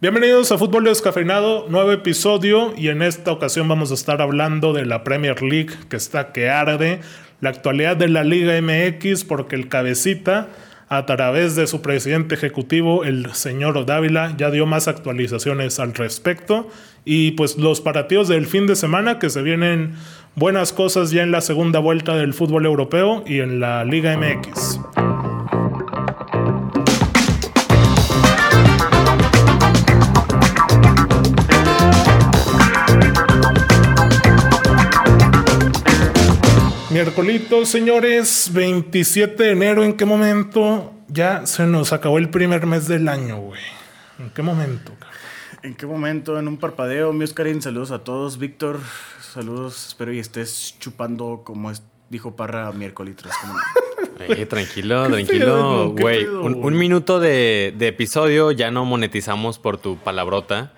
Bienvenidos a Fútbol Descafeinado, nuevo episodio y en esta ocasión vamos a estar hablando de la Premier League que está que arde, la actualidad de la Liga MX porque el cabecita a través de su presidente ejecutivo, el señor Dávila, ya dio más actualizaciones al respecto y pues los partidos del fin de semana que se vienen buenas cosas ya en la segunda vuelta del fútbol europeo y en la Liga MX. Miércoles, señores, 27 de enero, ¿en qué momento ya se nos acabó el primer mes del año, güey? ¿En qué momento? ¿En qué momento? En un parpadeo. Mi Oscarín, saludos a todos. Víctor, saludos. Espero y estés chupando como dijo Parra miércoles. tranquilo, tranquilo. Güey, un, minuto de, de episodio, ya no monetizamos por tu palabrota.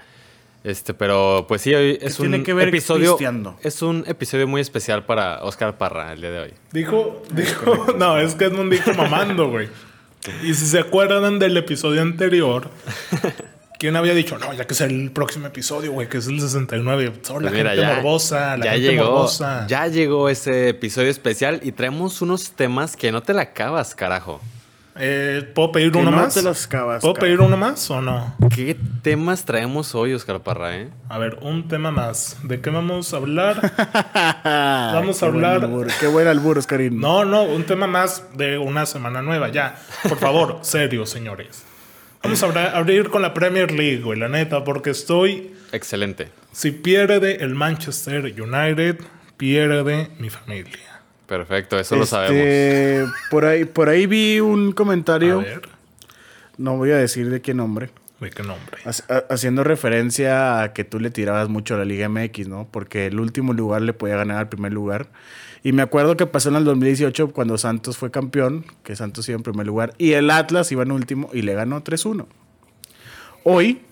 Este, pero pues sí, es un episodio. Es un episodio muy especial para Oscar Parra el día de hoy. Dijo, dijo, no, es que Edmund dijo mamando, güey. Y si se acuerdan del episodio anterior, ¿quién había dicho? No, ya que es el próximo episodio, güey, que es el 69. Son la pues gente morbosa, la ya gente llegó, morbosa. Ya llegó ese episodio especial y traemos unos temas que no te la acabas, carajo. Eh, ¿Puedo pedir uno más? ¿Puedo pedir uno más o no? ¿Qué temas traemos hoy, Oscar Parra? Eh? A ver, un tema más. ¿De qué vamos a hablar? vamos a hablar. qué buen albur, Oscarín. No, no, un tema más de una semana nueva, ya. Por favor, serio, señores. Vamos a abrir con la Premier League, güey, la neta, porque estoy. Excelente. Si pierde el Manchester United, pierde mi familia. Perfecto, eso lo sabemos. Este, por ahí, por ahí vi un comentario. No voy a decir de qué nombre. ¿De qué nombre? haciendo referencia a que tú le tirabas mucho a la Liga MX, ¿no? Porque el último lugar le podía ganar al primer lugar. Y me acuerdo que pasó en el 2018 cuando Santos fue campeón, que Santos iba en primer lugar, y el Atlas iba en último y le ganó 3-1. Hoy,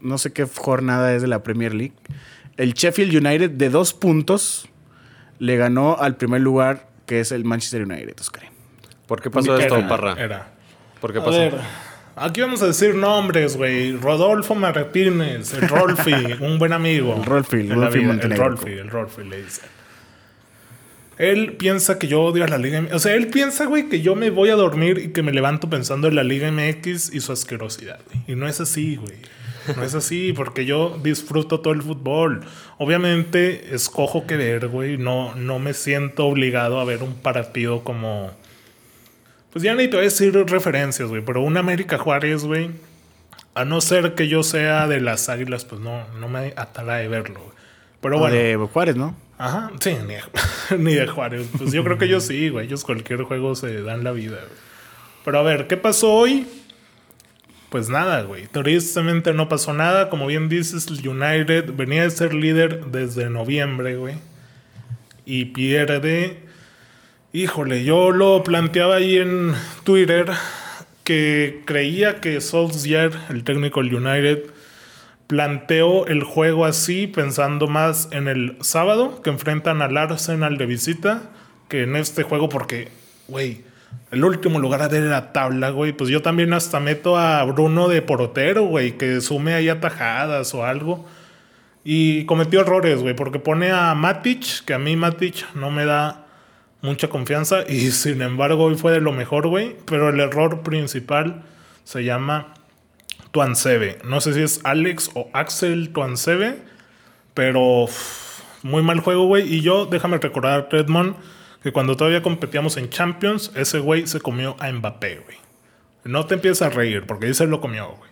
no sé qué jornada es de la Premier League, el Sheffield United de dos puntos le ganó al primer lugar, que es el Manchester United, Oscar. ¿Por qué pasó esto, Parra? Era. ¿Por qué pasó? aquí vamos a decir nombres, güey. Rodolfo Martínez, el Rolfi, un buen amigo. El Rolfi, el Rolfi El Rolfi, el Rolfi le dice. Él piensa que yo odio a la Liga MX. O sea, él piensa, güey, que yo me voy a dormir y que me levanto pensando en la Liga MX y su asquerosidad. Y no es así, güey. No es así, porque yo disfruto todo el fútbol. Obviamente, escojo que ver, güey. No, no me siento obligado a ver un partido como. Pues ya ni te voy a decir referencias, güey. Pero un América Juárez, güey. A no ser que yo sea de las águilas, pues no, no me atrae verlo, güey. Pero bueno. de Juárez, ¿no? Ajá, sí, ni, ni de Juárez. Pues yo creo que ellos sí, güey. Ellos cualquier juego se dan la vida, güey. Pero a ver, ¿qué pasó hoy? Pues nada, güey. Tristemente no pasó nada. Como bien dices, United venía de ser líder desde noviembre, güey. Y pierde. Híjole, yo lo planteaba ahí en Twitter que creía que Solskjaer, el técnico del United, planteó el juego así, pensando más en el sábado, que enfrentan al Arsenal de visita, que en este juego, porque, güey el último lugar de la tabla, güey. Pues yo también hasta meto a Bruno de porotero, güey, que sume ahí atajadas o algo. Y cometió errores, güey, porque pone a Matic, que a mí Matic no me da mucha confianza. Y sin embargo, hoy fue de lo mejor, güey. Pero el error principal se llama Tuansebe. No sé si es Alex o Axel Tuansebe, pero muy mal juego, güey. Y yo, déjame recordar, Redmond que cuando todavía competíamos en Champions, ese güey se comió a Mbappé, güey. No te empiezas a reír, porque ese lo comió, güey.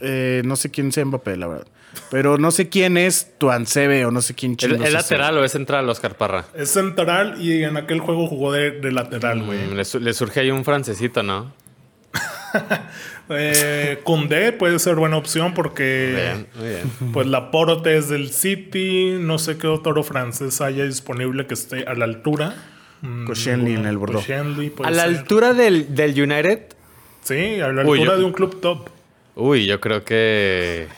Eh, no sé quién sea Mbappé, la verdad. Pero no sé quién es Tuancebe o no sé quién ¿Es, ¿Es lateral o es central, Oscar Parra? Es central y en aquel juego jugó de, lateral, güey. Mm, le, surge ahí un francesito, ¿no? eh, puede ser buena opción porque muy bien, pues la Porte es del City, no sé qué otro francés haya disponible que esté a la altura. Mm, Koscielny en el Bordeaux. ¿A la altura del, United? Sí, a la altura de un club top. Uy, yo creo que...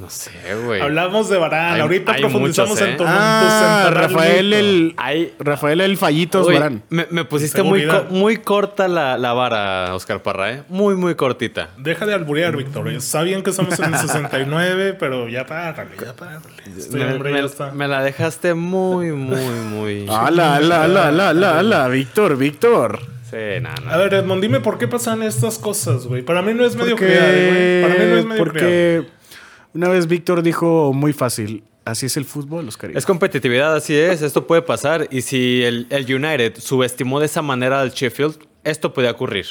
No sé, güey. Hablamos de Barán. Ahorita profundizamos en tu ¿eh? ah, Rafael el, Rafael el Fallitos Barán. Me, pusiste muy, muy corta la, la, vara, Oscar Parra, ¿eh? Muy, muy cortita. Deja de alburear, Víctor. Está bien que estamos en el 69, pero ya párale, ya párale. Este me, hombre ya está. me la dejaste muy, muy, muy... ¡Hala, hala, hala, hala, hala! Víctor, Víctor. Sí, nada, A ver, Edmond, dime por qué pasan estas cosas, güey. Para mí no es medio güey. Para mí no es medio Porque... Una vez Víctor dijo muy fácil, así es el fútbol, Oscar. Es competitividad, así es, esto puede pasar. Y si el, United subestimó de esa manera al Sheffield, esto puede ocurrir.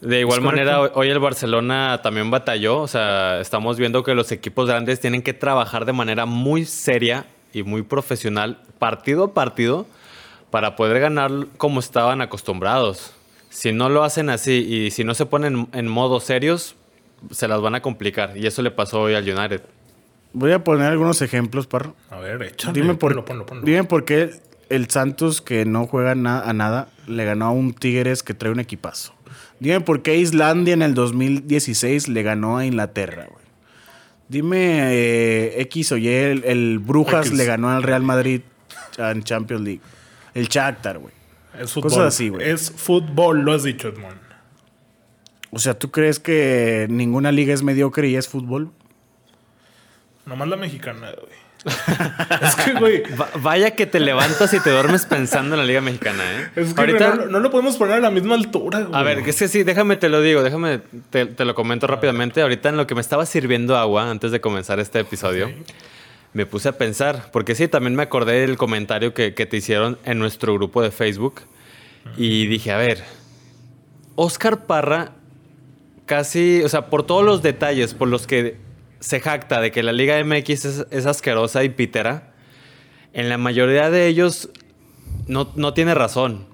De igual manera, hoy el Barcelona también batalló. O sea, estamos viendo que los equipos grandes tienen que trabajar de manera muy seria y muy profesional, partido a partido, para poder ganar como estaban acostumbrados. Si no lo hacen así y si no se ponen en modo serios, se las van a complicar. Y eso le pasó hoy al United. Voy a poner algunos ejemplos, Parro. A ver, échale. Dime por, dime por qué el Santos, que no juega a nada, le ganó a un Tigres que trae un equipazo. Dime por qué Islandia en el 2016 le ganó a Inglaterra, güey. Dime eh, X o Y, el, Brujas le ganó al Real Madrid en Champions League. El Shakhtar, güey. Es fútbol. Cosas así, güey. Es fútbol, lo has dicho, Edmond. O sea, ¿tú crees que ninguna liga es mediocre y es fútbol? Nomás la mexicana, güey. es que, güey. vaya que te levantas y te duermes pensando en la Liga Mexicana, ¿eh? Es que Ahorita, no, lo podemos poner a la misma altura, güey. A ver, es que sí, déjame te lo digo, déjame te, lo comento rápidamente. Ahorita en lo que me estaba sirviendo agua antes de comenzar este episodio, me puse a pensar, porque sí, también me acordé del comentario que, que te hicieron en nuestro grupo de Facebook. Y dije, a ver, Oscar Parra casi, o sea, por todos los detalles por los que se jacta de que la Liga MX es, asquerosa y pitera, en la mayoría de ellos no, no, tiene razón.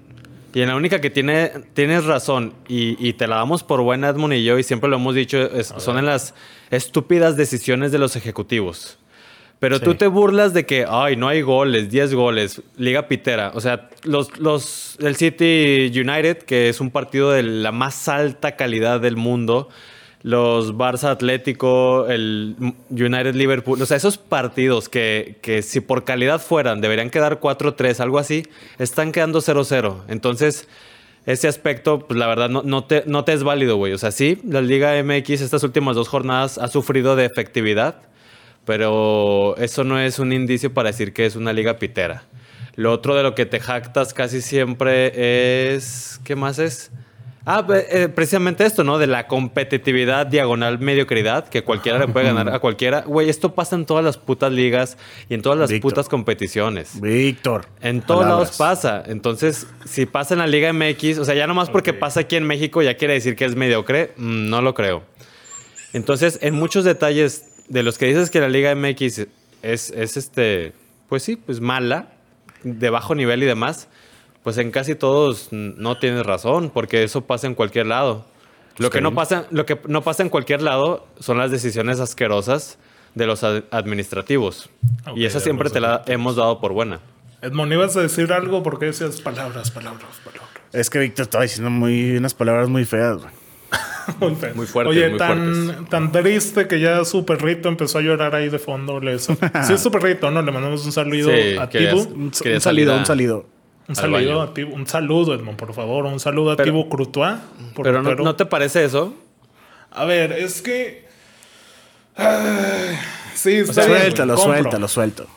Y en la única que tiene, tienes razón y, te la damos por buena Edmund y yo, y siempre lo hemos dicho, son en las estúpidas decisiones de los ejecutivos. Pero tú te burlas de que, ay, no hay goles, 10 goles, Liga Pitera. O sea, los, los, el City United, que es un partido de la más alta calidad del mundo, los Barça Atlético, el United Liverpool, o sea, esos partidos que, que si por calidad fueran, deberían quedar 4-3, algo así, están quedando 0-0. Entonces, ese aspecto, pues la verdad, no, no, te, no te es válido, güey. O sea, sí, la Liga MX estas últimas dos jornadas ha sufrido de efectividad pero eso no es un indicio para decir que es una liga pitera. Lo otro de lo que te jactas casi siempre es... ¿Qué más es? Ah, eh, precisamente esto, ¿no? De la competitividad diagonal mediocridad, que cualquiera le puede ganar a cualquiera. Güey, esto pasa en todas las putas ligas y en todas las putas competiciones. Víctor. En todos lados pasa. Entonces, si pasa en la Liga MX, o sea, ya nomás porque pasa aquí en México ya quiere decir que es mediocre, mm, no lo creo. Entonces, en muchos detalles de los que dices que la Liga MX es, es este, pues sí, pues mala, de bajo nivel y demás, pues en casi todos no tienes razón, porque eso pasa en cualquier lado. Lo que, no pasa, lo que no pasa en cualquier lado son las decisiones asquerosas de los administrativos. y esa siempre te la hemos dado por buena. Edmond, ¿ibas a decir algo? porque decías palabras, palabras, palabras? Es que Víctor estaba diciendo muy, unas palabras muy feas, güey. Muy, fuerte. Oye, tan, tan triste que ya su perrito empezó a llorar ahí de fondo. Le sí, es su perrito, ¿no? Le mandamos un saludo a Tibu. Un, saludo, un saludo. Un saludo a Tibu. Un saludo, Edmond, por favor. Un saludo a Tibu Crutois. pero no, te parece eso? A ver, es que. sí, está suéltalo, suéltalo, suelto.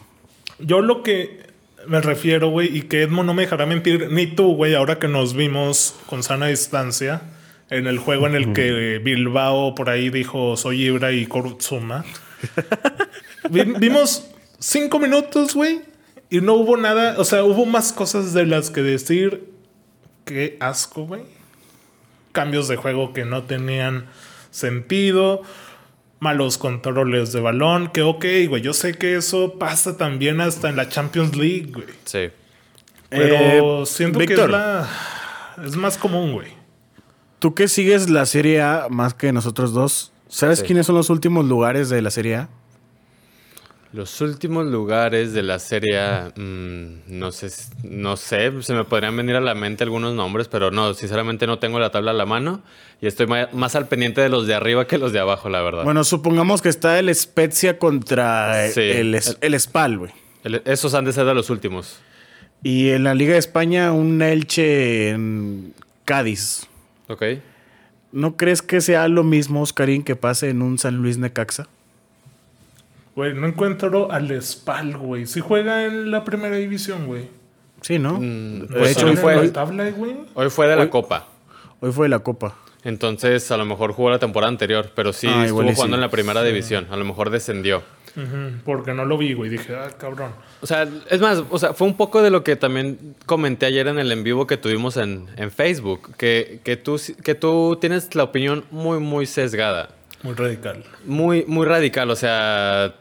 Yo lo que me refiero, güey, y que Edmond no me dejará mentir, ni tú, güey, ahora que nos vimos con sana distancia en el juego en el que Bilbao por ahí dijo soy Ibra y Korutsuma. Vimos cinco minutos, güey, y no hubo nada. O sea, hubo más cosas de las que decir. Qué asco, güey. Cambios de juego que no tenían sentido. Malos controles de balón. Que ok, güey. Yo sé que eso pasa también hasta en la Champions League, güey. Sí. Pero eh, siento que es la. Es más común, güey. Tú que sigues la Serie A más que nosotros dos, ¿sabes quiénes son los últimos lugares de la Serie A? Los últimos lugares de la serie, mm, no sé, no sé, se me podrían venir a la mente algunos nombres, pero no, sinceramente no tengo la tabla a la mano y estoy más al pendiente de los de arriba que los de abajo, la verdad. Bueno, supongamos que está el Spezia contra el, el, Spal, güey. Esos han de ser de los últimos. Y en la Liga de España, un Elche en Cádiz. Ok. ¿No crees que sea lo mismo, Oscarín, que pase en un San Luis Necaxa? Güey, no encuentro al Spal, güey. Si juega en la primera división, güey. Sí, ¿no? Mm, de hecho, hoy fue, tabla, hoy fue de la Copa. Hoy fue de la Copa. Entonces, a lo mejor jugó la temporada anterior, pero sí ah, estuvo jugando en la primera división. A lo mejor descendió. Porque no lo vi, güey. Dije, ah, cabrón. O sea, es más, o sea, fue un poco de lo que también comenté ayer en el en vivo que tuvimos en, en Facebook. Que, que, tú, que tú tienes la opinión muy, muy sesgada. Muy radical. Muy, muy radical. O sea,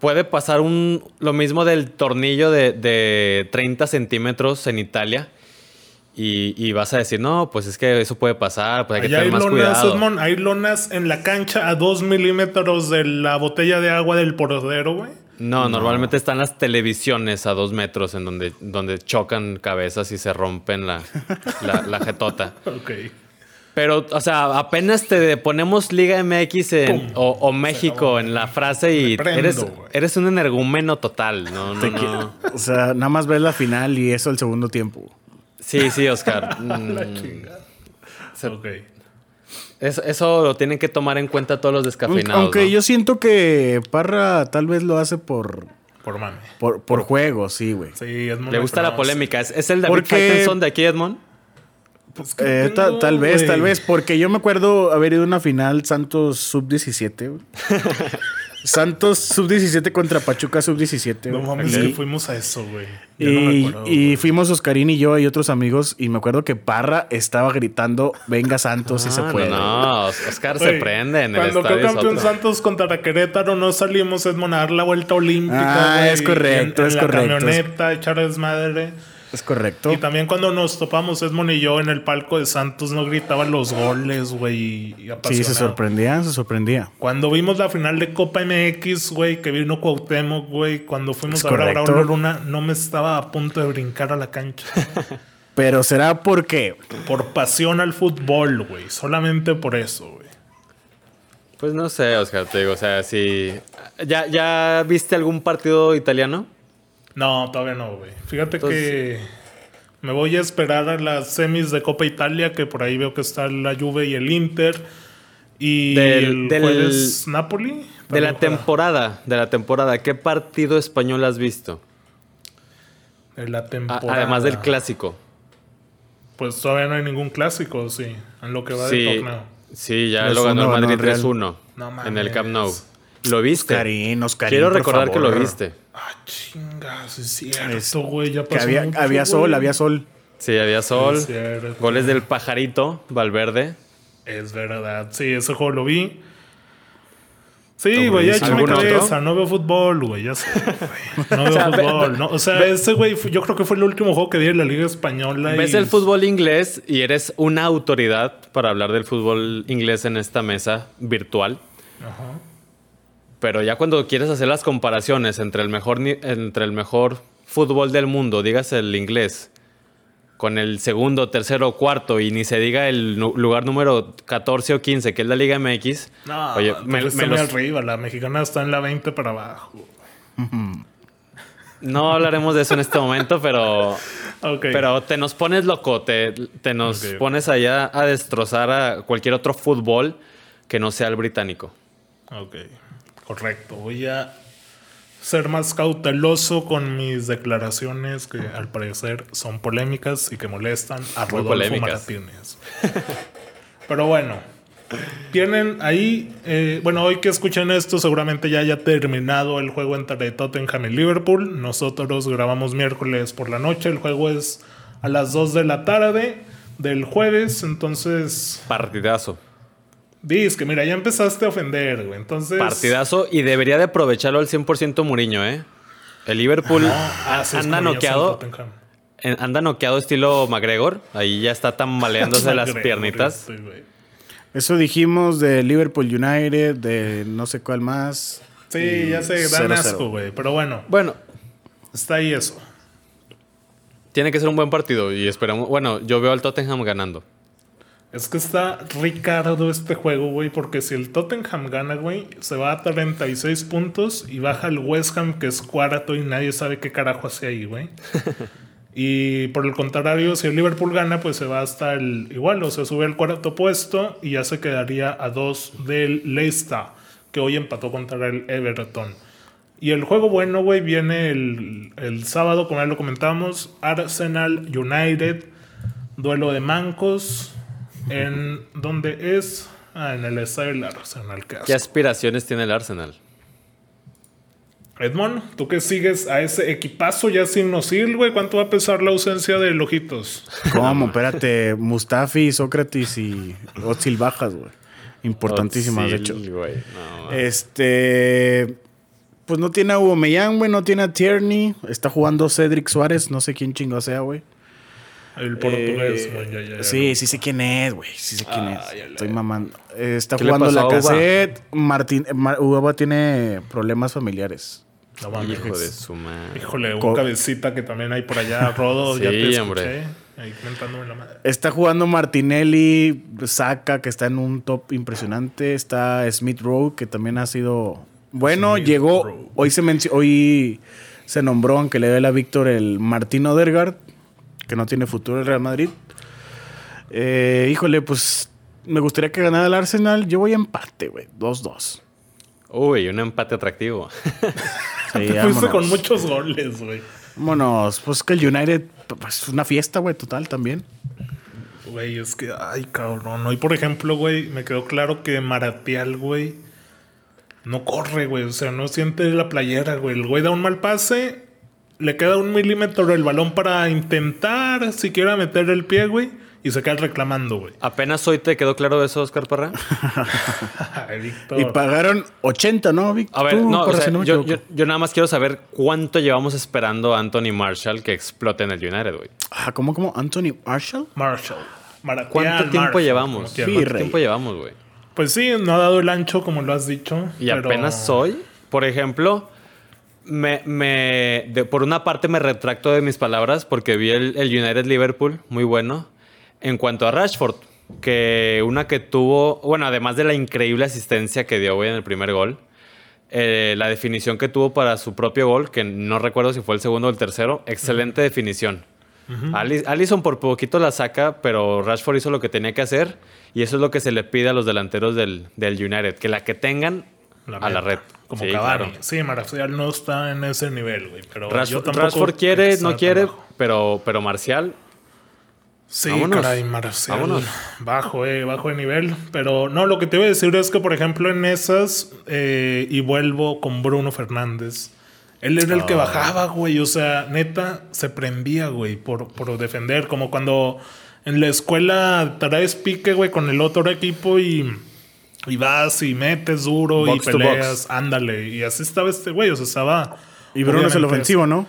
puede pasar un, lo mismo del tornillo de, de 30 centímetros en Italia. Y, vas a decir, no, pues es que eso puede pasar, pues hay que tener más cuidado. hay lonas en la cancha a 2 milímetros de la botella de agua del portero, güey. No, normalmente están las televisiones a dos metros en donde, donde chocan cabezas y se rompen la, la, la jetota. ok. Pero, o sea, apenas te ponemos Liga MX o, México en la frase y eres, eres un energúmeno total. No, no, no. O sea, nada más ves la final y eso el segundo tiempo. Sí, sí, Oscar. la mm. chingada. ok. Eso, lo tienen que tomar en cuenta todos los descafeinados. Aunque yo siento que Parra tal vez lo hace por. Por mame. Por, por juego, sí, güey. Sí, Edmond. Le gusta la polémica. ¿Es, el David Faitelson de aquí, Edmond? Pues, eh, tal vez, tal vez, porque yo me acuerdo haber ido a una final Santos Sub-17. Santos Sub-17 contra Pachuca Sub-17. No mames, que fuimos a eso, güey. Y, y fuimos Oscarín y yo y otros amigos. Y me acuerdo que Parra estaba gritando: Venga Santos, si se ah, puede. No, Oscar se prende en Cuando quedó campeón Santos contra Querétaro, no salimos a dar la vuelta olímpica. Ah, es correcto, es correcto. La camioneta, echar desmadre. Es correcto. Y también cuando nos topamos Esmond y yo en el palco de Santos no gritaban los goles, güey. Sí, se sorprendían, se sorprendía. Cuando vimos la final de Copa MX, güey, que vino Cuauhtémoc, güey, cuando fuimos a ver a Luna, no me estaba a punto de brincar a la cancha. Pero será porque... Por pasión al fútbol, güey. Solamente por eso, güey. Pues no sé, Oscar, te digo, o sea, si... ¿Ya, ¿Ya viste algún partido italiano? No, todavía no, güey. Fíjate que me voy a esperar a las semis de Copa Italia, que por ahí veo que está la Juve y el Inter. Y del, el Napoli. De la temporada, de la temporada, ¿qué partido español has visto? De la temporada. Además del clásico. Pues todavía no hay ningún clásico, sí, en lo que va sí, del torneo. Sí, ya lo ganó el Madrid 3-1 en el Camp Nou. ¿Lo viste? Oscarín, Oscarín, Quiero recordar que lo viste. Ah, chingas, es cierto, güey. Ya pasó había, había sol, había sol. Sí, había sol. Goles del pajarito, Valverde. Es verdad. Sí, ese juego lo vi. Sí, güey, ya hecho mi cabeza. No veo fútbol, güey, ya sé. No veo fútbol. o sea, ese güey, yo creo que fue el último juego que vi en la Liga Española. Ves el fútbol inglés y eres una autoridad para hablar del fútbol inglés en esta mesa virtual. Ajá. Pero ya cuando quieres hacer las comparaciones entre el mejor, entre el mejor fútbol del mundo, digas el inglés, con el segundo, tercero, cuarto y ni se diga el lugar número 14 o 15, que es la Liga MX. No, oye, me, me arriba, la mexicana está en la 20 para abajo. No hablaremos de eso en este momento, pero, pero te nos pones loco, te, te nos pones allá a destrozar a cualquier otro fútbol que no sea el británico. Ok. Correcto. Voy a ser más cauteloso con mis declaraciones que al parecer son polémicas y que molestan a Rodolfo Martínez. Pero bueno, tienen ahí, eh, bueno, hoy que escuchen esto seguramente ya haya terminado el juego entre Tottenham y Liverpool. Nosotros grabamos miércoles por la noche, el juego es a las 2 de la tarde del jueves, entonces... Partidazo. Dice que mira, ya empezaste a ofender, güey. Entonces. Partidazo y debería de aprovecharlo al 100% Muriño, ¿eh? El Liverpool ah, anda noqueado. Anda noqueado estilo McGregor. Ahí ya está tambaleándose las piernitas. Eso dijimos de Liverpool United, de no sé cuál más. Sí, ya sé, dan asco, güey. Pero bueno. Bueno. Está ahí eso. Tiene que ser un buen partido y esperamos. Bueno, yo veo al Tottenham ganando. Es que está Ricardo este juego, güey, porque si el Tottenham gana, güey, se va a 36 puntos y baja el West Ham, que es cuarto y nadie sabe qué carajo hace ahí, güey. y por el contrario, si el Liverpool gana, pues se va hasta el igual, o sea, sube al cuarto puesto y ya se quedaría a dos del Leicester, que hoy empató contra el Everton. Y el juego bueno, güey, viene el, el sábado, como ya lo comentamos, Arsenal United, duelo de mancos en dónde es. Ah, en el estadio del Arsenal. ¿Qué, aspiraciones tiene el Arsenal? Edmond, tú que sigues a ese equipazo ya sin Nosil, güey, ¿cuánto va a pesar la ausencia de Lojitos? ¿Cómo? Espérate, Mustafi, Sócrates y Otzil bajas, güey. Importantísimas, de hecho. este. Pues no tiene a Aubameyang, güey, no tiene a Tierney. Está jugando Cedric Suárez, no sé quién chingo sea, güey. El portugués, eh, Sí, sí sé quién es, güey. Sí sé quién es. Estoy mamando. está jugando la cassette. Martín, Uba tiene problemas familiares. No Hijo de su madre. Híjole, un cabecita que también hay por allá, Rodo. sí, ya te escuché. Hombre. Ahí la madre. Está jugando Martinelli, Saca, que está en un top impresionante. Está Smith Rowe, que también ha sido. Bueno, llegó. Hoy se hoy se nombró, aunque le dé la Víctor, el Martín Odergaard que no tiene futuro el Real Madrid. Eh, híjole, pues me gustaría que ganara el Arsenal. Yo voy a empate, güey. 2-2. Uy, un empate atractivo. sí, Te fuiste con muchos goles, güey. Vámonos. Pues que el United, pues una fiesta, güey, total también. Güey, es que, ay, cabrón. Hoy, por ejemplo, güey, me quedó claro que Maratial, güey, no corre, güey. O sea, no siente la playera, güey. El güey da un mal pase le queda un milímetro del balón para intentar siquiera meter el pie, güey. Y se queda reclamando, güey. Apenas hoy te quedó claro eso, Oscar Parra. y pagaron 80, ¿no, Víctor? A ver, no, yo, nada más quiero saber cuánto llevamos esperando a Anthony Marshall que explote en el United, güey. Ah, ¿cómo, cómo? ¿Anthony Marshall? Marshall. ¿Cuánto tiempo llevamos? ¿Cuánto tiempo llevamos, güey? Pues sí, no ha dado el ancho, como lo has dicho. Y apenas hoy, por ejemplo me, me por una parte me retracto de mis palabras porque vi el, United Liverpool, muy bueno. En cuanto a Rashford, que una que tuvo, bueno, además de la increíble asistencia que dio hoy en el primer gol, eh, la definición que tuvo para su propio gol, que no recuerdo si fue el segundo o el tercero, excelente definición. Allison por poquito la saca, pero Rashford hizo lo que tenía que hacer y eso es lo que se le pide a los delanteros del, del United, que la que tengan a la red. Como sí, Sí, Marcial no está en ese nivel, güey. Pero Rashford quiere, no quiere, pero, pero Marcial. Sí, caray, Marcial. Bajo, eh, bajo de nivel. Pero no, lo que te iba a decir es que, por ejemplo, en esas, eh, y vuelvo con Bruno Fernández. Él era el que ah. bajaba, güey. O sea, neta, se prendía, güey, por, por defender. Como cuando en la escuela traes pique, güey, con el otro equipo y y vas y metes duro y peleas, ándale. Y así estaba este güey, o sea, estaba... Y Bruno es el ofensivo, ¿no?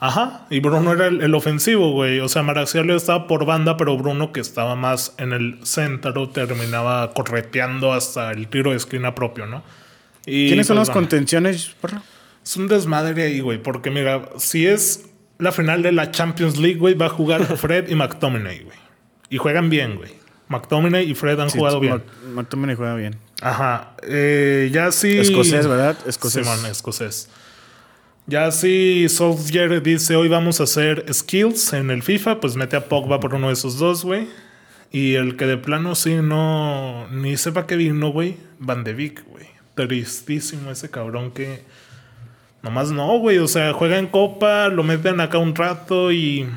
Ajá, y Bruno era el, ofensivo, güey. O sea, Marcial estaba por banda, pero Bruno, que estaba más en el centro, terminaba correteando hasta el tiro de esquina propio, ¿no? Y, ¿Quiénes son pues, las contenciones, Es un desmadre ahí, güey, porque mira, si es la final de la Champions League, güey, va a jugar Fred y McTominay, güey. Y juegan bien, güey. McTominay y Fred han jugado bien. McTominay juega bien. Ajá. Eh, ya sí. Escocés, ¿verdad? Escocés. Simón, escocés. Ya sí, Solskjaer dice hoy vamos a hacer skills en el FIFA, pues mete a Pogba por uno de esos dos, güey. Y el que de plano sí no. Ni sepa qué vino, güey. Van de Vic, güey. Tristísimo ese cabrón que. Nomás no, güey. O sea, juega en copa, lo meten acá un rato y.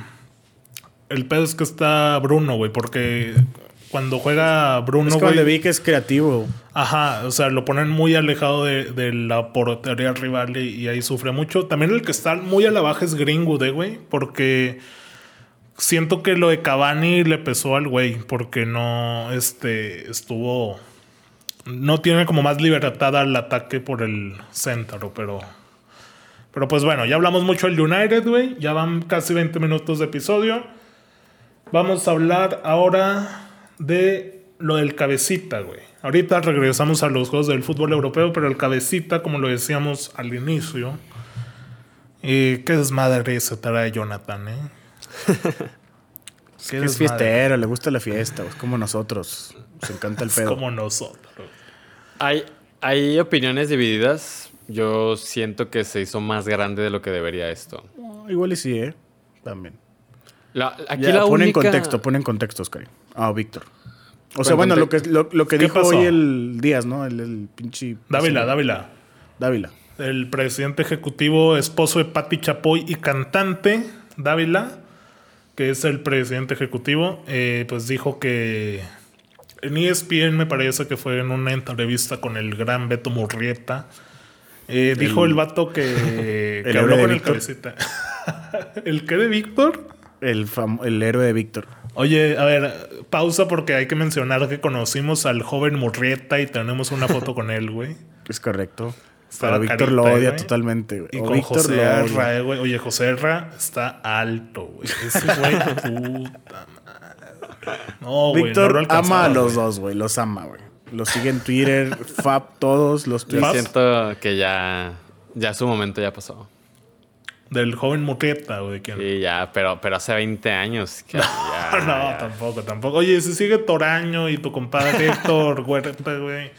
El pedo es que está Bruno, güey, porque cuando juega Bruno. Es que vi que es creativo. Ajá, o sea, lo ponen muy alejado de, la portería rival y, ahí sufre mucho. También el que está muy a la baja es Greenwood, eh, güey, porque siento que lo de Cavani le pesó al güey, porque no, este, estuvo. No tiene como más libertad al ataque por el centro, pero. Pero pues bueno, ya hablamos mucho del United, güey. Ya van casi 20 minutos de episodio. Vamos a hablar ahora de lo del cabecita, güey. Ahorita regresamos a los juegos del fútbol europeo, pero el cabecita, como lo decíamos al inicio, eh, qué desmadre se trae Jonathan, ¿eh? es, es fiestero, le gusta la fiesta, es como nosotros. Nos encanta el pedo. Es como nosotros. Hay, hay opiniones divididas. Yo siento que se hizo más grande de lo que debería esto. igual y sí, ¿eh? También. aquí la pone en contexto, pone en contexto, Oscar. Ah, Víctor. O sea, bueno, lo que, lo, que dijo hoy el Díaz, ¿no? El, el pinche... Dávila, Dávila. Dávila. El presidente ejecutivo, esposo de Patti Chapoy y cantante, Dávila, que es el presidente ejecutivo, eh, pues dijo que en ESPN me parece que fue en una entrevista con el gran Beto Murrieta. Eh, dijo el vato que, que habló con el cabecita. ¿El qué de Víctor? El, el héroe de Víctor. Oye, a ver, pausa porque hay que mencionar que conocimos al joven Murrieta y tenemos una foto con él, güey. Es correcto. Pero Víctor lo odia totalmente, güey. Y con José Erra, eh, güey. Oye, José Erra está alto, güey. Ese güey, puta madre. No, Víctor no ama a los dos, güey. Los ama, güey. Los sigue en Twitter, Fab, todos los Yo siento que ya, ya su momento ya pasó. Del joven Murrieta, güey. Sí, ya, pero, pero hace 20 años. Que no, tampoco, tampoco. Oye, si sigue Toraño y tu compadre Héctor Huerta, güey.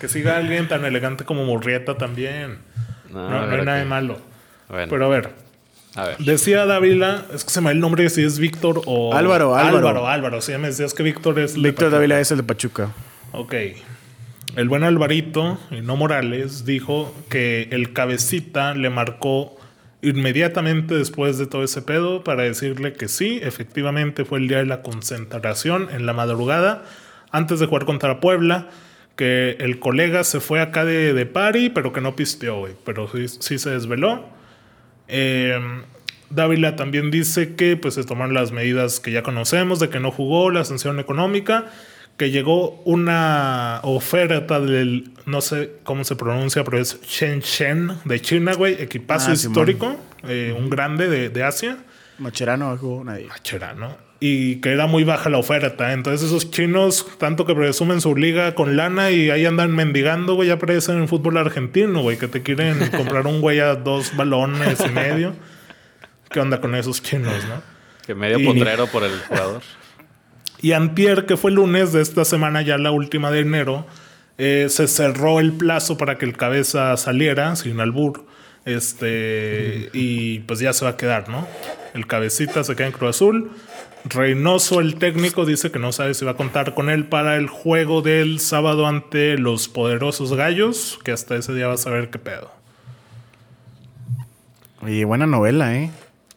Que siga alguien tan elegante como Murrieta también. No, no, hay nada de malo. Pero a ver. A ver. Decía Dávila, es que se me da el nombre si es Víctor o. Álvaro, Álvaro. Álvaro, Álvaro. Sí, me decías que Víctor es. Víctor Dávila es el de Pachuca. Ok. El buen Alvarito, y no Morales, dijo que el cabecita le marcó inmediatamente después de todo ese pedo para decirle que sí, efectivamente fue el día de la concentración en la madrugada, antes de jugar contra Puebla, que el colega se fue acá de, de pero que no pisteó, güey, pero sí, se desveló. Eh, Dávila también dice que pues se tomaron las medidas que ya conocemos, de que no jugó, la sanción económica, que llegó una oferta del, no sé cómo se pronuncia, pero es Shenzhen de China, güey, equipazo ah, histórico, eh, un grande de, de Asia. Macherano jugó nadie. Macherano. Y que era muy baja la oferta. Entonces esos chinos, tanto que presumen su liga con lana y ahí andan mendigando, güey, ya aparecen en fútbol argentino, güey, que te quieren comprar un güey a dos balones y medio. ¿Qué onda con esos chinos, no? Que medio potrero por el jugador. Y antier, que fue el lunes de esta semana, ya la última de enero, eh, se cerró el plazo para que el cabeza saliera, sin albur. Este, y pues ya se va a quedar, ¿no? El cabecita se queda en Cruz Azul. Reynoso, el técnico, dice que no sabe si va a contar con él para el juego del sábado ante los poderosos gallos, que hasta ese día va a saber qué pedo. Y buena novela, ¿eh?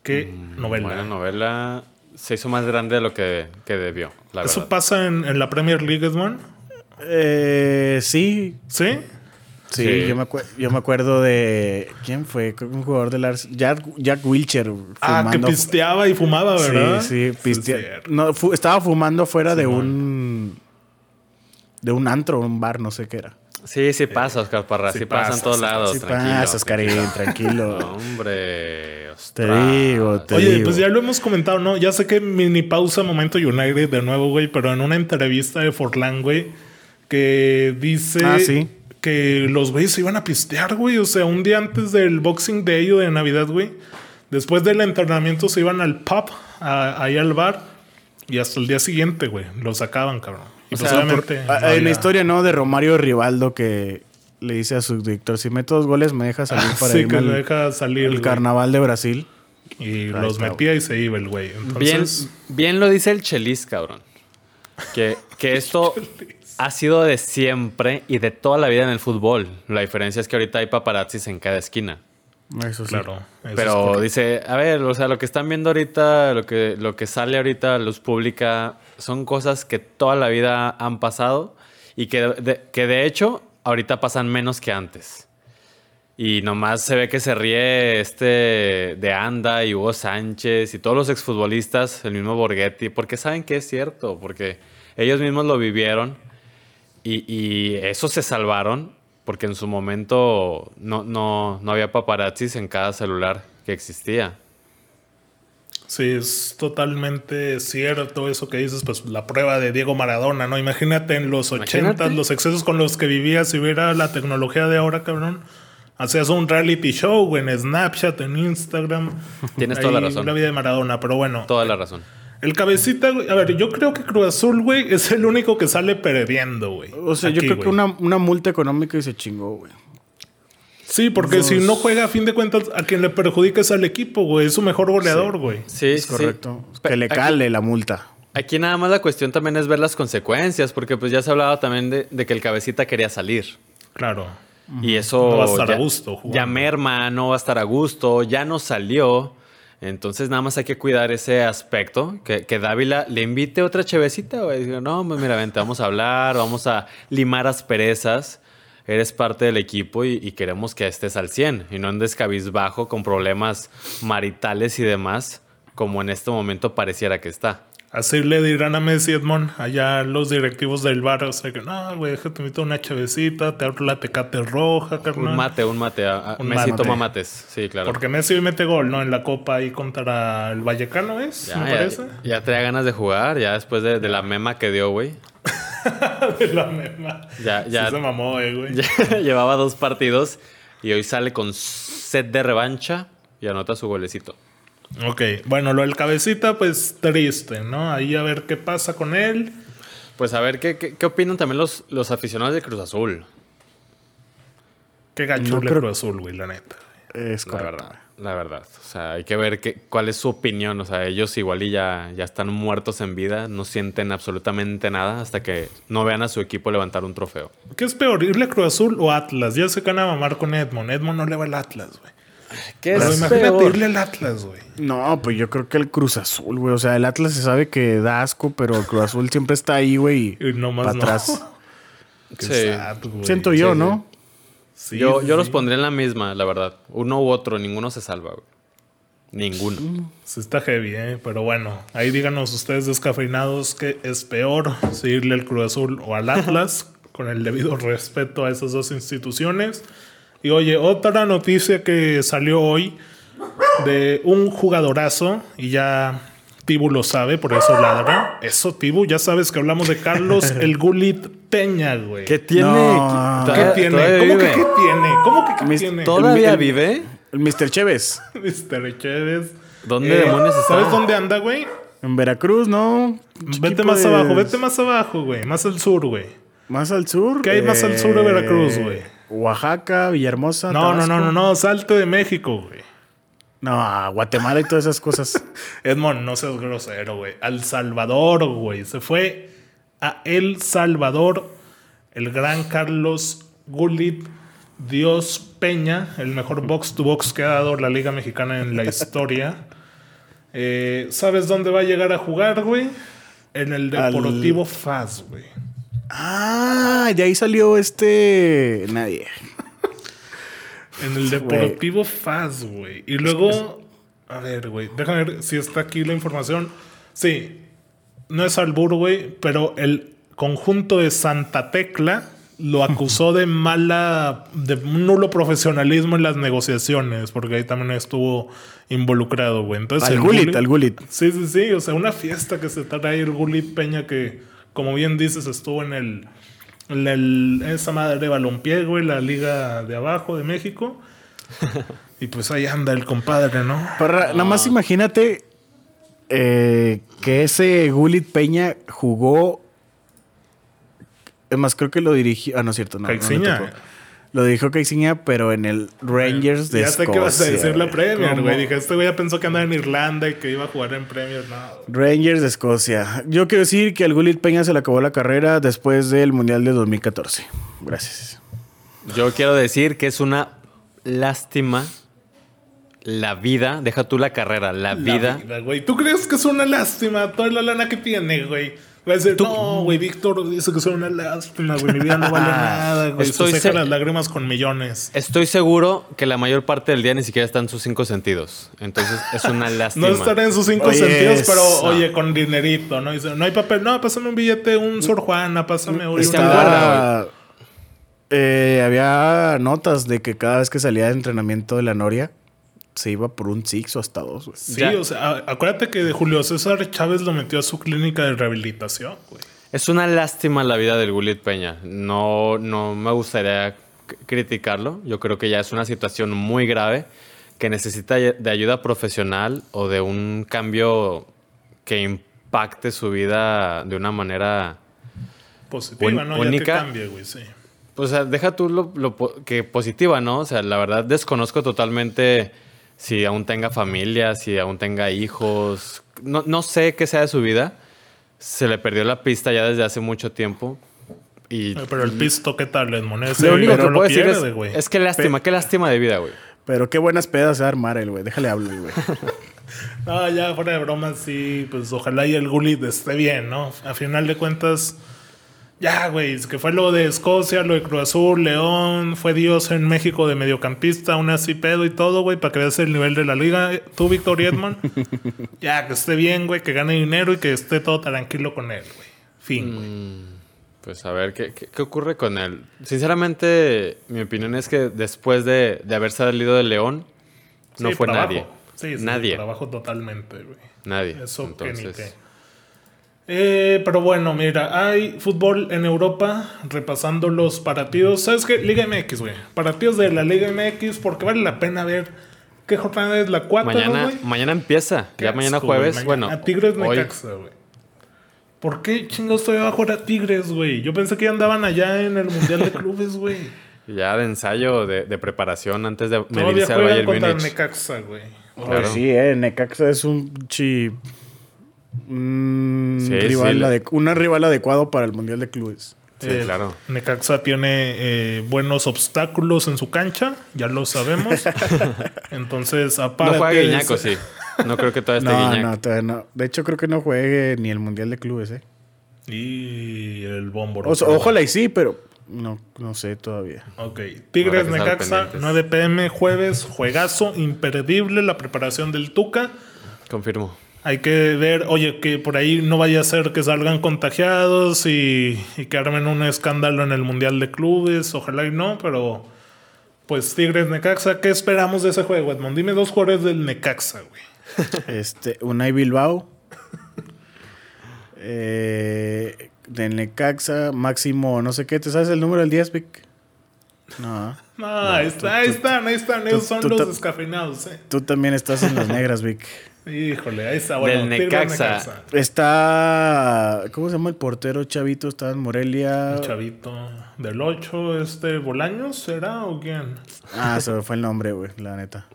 ¿Qué novela? Buena novela se hizo más grande de lo que, debió. ¿Eso pasa en, la Premier League, Edmond? Eh, sí. ¿Sí? Sí, Yo, me yo, me acuerdo de. ¿Quién fue? Un jugador del Ars. Jack, Jack Wilcher. Ah, que pisteaba y fumaba, ¿verdad? Sí, sí, pisteaba. No, estaba fumando fuera de un. De un antro, un bar, no sé qué era. Sí, sí pasa, Oscar Parra. Sí, pasa, en todos lados. Sí tranquilo, pasa, Oscarín, tranquilo. hombre. Te digo, te Oye, pues ya lo hemos comentado, ¿no? Ya sé que mini pausa momento United de nuevo, güey, pero en una entrevista de Forlán, güey, que dice ah, que los güeyes se iban a pistear, güey. O sea, un día antes del Boxing Day o de Navidad, güey. Después del entrenamiento se iban al pub, ahí al bar, y hasta el día siguiente, güey, lo sacaban, cabrón. Y pues en la historia, ¿no? De Romario Rivaldo que le dice a su director, si meto dos goles me deja salir para sí, que me deja salir, el carnaval de Brasil. Y los metía y se iba el güey. Bien, bien lo dice el Chelis, cabrón. Que, que esto ha sido de siempre y de toda la vida en el fútbol. La diferencia es que ahorita hay paparazzis en cada esquina. Eso sí. Claro. Pero dice, a ver, o sea, lo que están viendo ahorita, lo que, lo que sale ahorita a luz pública, son cosas que toda la vida han pasado y que que de hecho ahorita pasan menos que antes. Y nomás se ve que se ríe este de Anda y Hugo Sánchez y todos los exfutbolistas, el mismo Borghetti, porque saben que es cierto, porque ellos mismos lo vivieron y, y eso se salvaron porque en su momento no, no, no había paparazzis en cada celular que existía. Sí, es totalmente cierto eso que dices, pues la prueba de Diego Maradona, ¿no? Imagínate en los 80 los excesos con los que vivías si hubiera la tecnología de ahora, cabrón. Hacías un reality show en Snapchat, en Instagram. Tienes toda la razón. La vida de Maradona, pero bueno. Toda la razón. El cabecita, güey. A ver, yo creo que Cruz Azul, güey, es el único que sale perdiendo, güey. O sea, yo creo que una, una multa económica y se chingó, güey. Sí, porque si no juega, a fin de cuentas, a quien le perjudica es al equipo, güey. Es su mejor goleador, güey. Sí, es correcto. Que le cale la multa. Aquí nada más la cuestión también es ver las consecuencias, porque pues ya se hablaba también de, que el cabecita quería salir. Claro. Y eso. No va a estar a gusto. Ya merma, no va a estar a gusto, ya no salió. Entonces nada más hay que cuidar ese aspecto, que, que Dávila le invite otra chevecita, güey. No, pues mira, vente, vamos a hablar, vamos a limar asperezas eres parte del equipo y, queremos que estés al 100 y no en descabizbajo con problemas maritales y demás, como en este momento pareciera que está. Así le dirán a Messi Edmond, allá los directivos del bar, o sea que no, güey, déjate meter una chavecita, te abro la tecate roja, carnal. Un mate, un mate. Messi toma mates, sí, claro. Porque Messi hoy mete gol, ¿no? En la copa ahí contra el Vallecano, ¿es? Ya, me parece. Ya, trae ganas de jugar, ya después de, de la mema que dio, güey. de la mema. Ya, ya. se mamó, eh, güey. llevaba dos partidos y hoy sale con set de revancha y anota su golecito. Ok, bueno, lo del cabecita, pues triste, ¿no? Ahí a ver qué pasa con él. Pues a ver qué, qué, opinan también los, los aficionados de Cruz Azul. Qué gacho Cruz Azul, güey, la neta. Es correcto. La verdad, la verdad. O sea, hay que ver qué, cuál es su opinión. O sea, ellos igual y ya, ya están muertos en vida, no sienten absolutamente nada hasta que no vean a su equipo levantar un trofeo. ¿Qué es peor, irle a Cruz Azul o Atlas? Ya se van a mamar con Edmond. Edmond no le va al Atlas, güey. ¿Qué Pero es imagínate irle al Atlas, güey. No, pues yo creo que el Cruz Azul, güey. O sea, el Atlas se sabe que da asco, pero el Cruz Azul siempre está ahí, güey. Y no más para atrás. sí. Siento yo, ¿no? Sí, yo, yo los pondría en la misma, la verdad. Uno u otro, ninguno se salva, güey. Ninguno. Se está heavy, ¿eh? Pero bueno, ahí díganos ustedes descafeinados qué es peor, seguirle al Cruz Azul o al Atlas, con el debido respeto a esas dos instituciones. Y oye, otra noticia que salió hoy de un jugadorazo, y ya Tibu lo sabe, por eso ladra. Eso, Tibu, ya sabes que hablamos de Carlos el Gulit Peña, güey. ¿Qué tiene? ¿Qué tiene? ¿Cómo que qué tiene? ¿Cómo que qué tiene? ¿Todavía vive? El Mr. Chévez. Mr. Chévez. ¿Dónde eh, demonios está? ¿Sabes dónde anda, güey? En Veracruz, ¿no? Vete más abajo, vete más abajo, güey. Más al sur, güey. ¿Más al sur? ¿Qué hay más al sur de Veracruz, güey? Oaxaca, Villahermosa. No, no, no, no, no, salte de México, güey. No, Guatemala y todas esas cosas. Edmond, no seas grosero, güey. Al Salvador, güey. Se fue a El Salvador el gran Carlos Gulit Dios Peña, el mejor box to box que ha dado la Liga Mexicana en la historia. Eh, ¿Sabes dónde va a llegar a jugar, güey? En el Deportivo Faz, güey. Ah, de ahí salió este. Nadie. En el Deportivo Faz, güey. Y luego. A ver, güey. Déjame ver si está aquí la información. Sí. No es albur, güey. Pero el conjunto de Santa Tecla lo acusó de mala, de nulo profesionalismo en las negociaciones, porque ahí también estuvo involucrado, güey. Entonces, al Gulit, al Gulit. Sí, sí, sí. O sea, una fiesta que se trae el Gulit Peña que, como bien dices, estuvo en el, en el esa madre de balompié, güey, la liga de abajo de México. y pues ahí anda el compadre, ¿no? nada más imagínate eh, que ese Gulit Peña jugó es más, creo que lo dirigió. Ah, no es cierto, no. no lo dijo Caixinha, pero en el Rangers de Escocia. Ya sé que vas a decir la Premier, güey. Dije, este güey ya pensó que andaba en Irlanda y que iba a jugar en Premier. No. Rangers de Escocia. Yo quiero decir que al Gulit Peña se le acabó la carrera después del Mundial de 2014. Gracias. Yo quiero decir que es una lástima la vida. Deja tú la carrera, la, vida. güey. ¿Tú crees que es una lástima toda la lana que tiene, güey? Va a decir, no, güey, Víctor dice que soy una lástima, güey, mi vida no vale nada, güey. Estoy se las lágrimas con millones. Estoy seguro que la mayor parte del día ni siquiera está en sus cinco sentidos. Entonces es una lástima. no estaré en sus cinco sentidos, pero oye, con dinerito, ¿no? Dice, no hay papel, no, pásame un billete, un Sor Juana, pásame un... Está eh, había notas de que cada vez que salía de entrenamiento de la Noria, se iba por un six o hasta dos, güey. Sí, o sea, acuérdate que Julio César Chávez lo metió a su clínica de rehabilitación, güey. Es una lástima la vida del Gulit Peña. No, no me gustaría criticarlo. Yo creo que ya es una situación muy grave que necesita de ayuda profesional o de un cambio que impacte su vida de una manera positiva, ¿no? Única. Ya que cambie, güey, sí. Pues, o sea, deja tú lo, que positiva, ¿no? O sea, la verdad desconozco totalmente si aún tenga familia, si aún tenga hijos. No, no sé qué sea de su vida. Se le perdió la pista ya desde hace mucho tiempo. Y, pero el pisto, ¿qué tal? El Lo único que puedo decir es, es, que lástima, qué lástima de vida, güey. Pero qué buenas pedas se va a armar el güey. Déjale hablar, güey. no, ya fuera de broma, sí. Pues ojalá y el Gullit esté bien, ¿no? A final de cuentas ya, güey, es que fue lo de Escocia, lo de Cruz Azul, León, fue Dios en México de mediocampista, un así pedo y todo, güey, para que veas el nivel de la liga. Tú, Víctor Edmond, ya, que esté bien, güey, que gane dinero y que esté todo tranquilo con él, güey. Fin, güey. Mm, pues a ver, ¿qué, ¿qué, ocurre con él? Sinceramente, mi opinión es que después de, de haber salido de León, no fue nadie. Sí, sí, nadie. Trabajo totalmente, güey. Nadie. Eso Entonces... Eh, pero bueno, mira, hay fútbol en Europa repasando los partidos. ¿Sabes qué? Liga MX, güey. Partidos de la Liga MX porque vale la pena ver qué jornada es la 4. Mañana, mañana empieza, ya mañana jueves. bueno, a Tigres Necaxa, güey. ¿Por qué chingados estoy abajo a Tigres, güey? Yo pensé que ya andaban allá en el Mundial de Clubes, güey. Ya de ensayo, de, de preparación antes de medirse al Bayern contra Necaxa, güey. Claro. Sí, eh, Necaxa es un chi Mm, un rival adecuado para el Mundial de Clubes. Sí, claro. Necaxa tiene eh, buenos obstáculos en su cancha, ya lo sabemos. Entonces, aparte. No juega Guiñaco, sí. No creo que todavía esté no, No, todavía no. De hecho, creo que no juegue ni el Mundial de Clubes, ¿eh? Y el bombo. ojalá y sí, pero no, no sé todavía. Ok. Tigres Necaxa, 9 pm, jueves, juegazo, imperdible, la preparación del Tuca. Confirmo. Hay que ver, oye, que por ahí no vaya a ser que salgan contagiados y, que armen un escándalo en el Mundial de Clubes. Ojalá y no, pero pues Tigres Necaxa, ¿qué esperamos de ese juego, Edmond? Dime dos jugadores del Necaxa, güey. Este, Unai Bilbao. eh, del Necaxa, Máximo, no sé qué, ¿te sabes el número del 10, Vic? No. No, ahí, está, ahí están, ahí están, ellos son los descafeinados, eh. Tú también estás en las negras, Vic. Híjole, ahí está bueno. Del Necaxa. Está. ¿Cómo se llama el portero chavito? Está en Morelia. El chavito. Del 8, este. ¿Bolaños será o quién? Ah, se me fue el nombre, güey, la neta.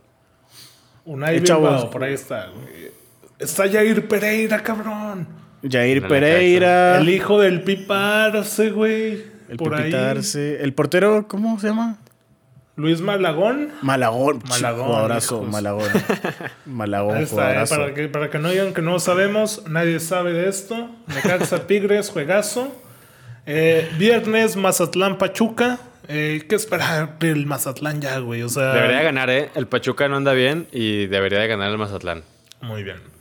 Unai Bilbao, por ahí está, güey. Está Jair Pereira, cabrón. Jair Pereira. El hijo del Piparse, güey. El por Pipitarse. El portero, ¿cómo se llama? Luis Malagón. Malagón. Malagón. Jugadorazo, Malagón. Malagón, eh, para, que, para que no digan que no sabemos, nadie sabe de esto. Necaxa Tigres, juegazo. Eh, viernes, Mazatlán Pachuca. Eh, ¿Qué espera el Mazatlán ya, güey? O sea, debería ganar, ¿eh? El Pachuca no anda bien y debería de ganar el Mazatlán. Muy bien.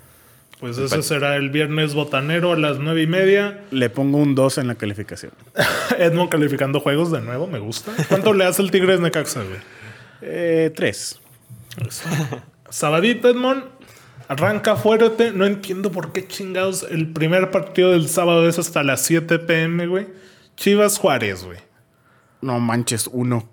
Pues ese será el viernes botanero a las nueve y media. Le pongo un 2 en la calificación. Edmond calificando juegos de nuevo, me gusta. ¿Cuánto le hace el Tigres Necaxa, güey? Eh, tres. Sabadito, Edmond. Arranca fuerte. No entiendo por qué chingados el primer partido del sábado es hasta las 7 pm, güey. Chivas Juárez, güey. No manches, uno.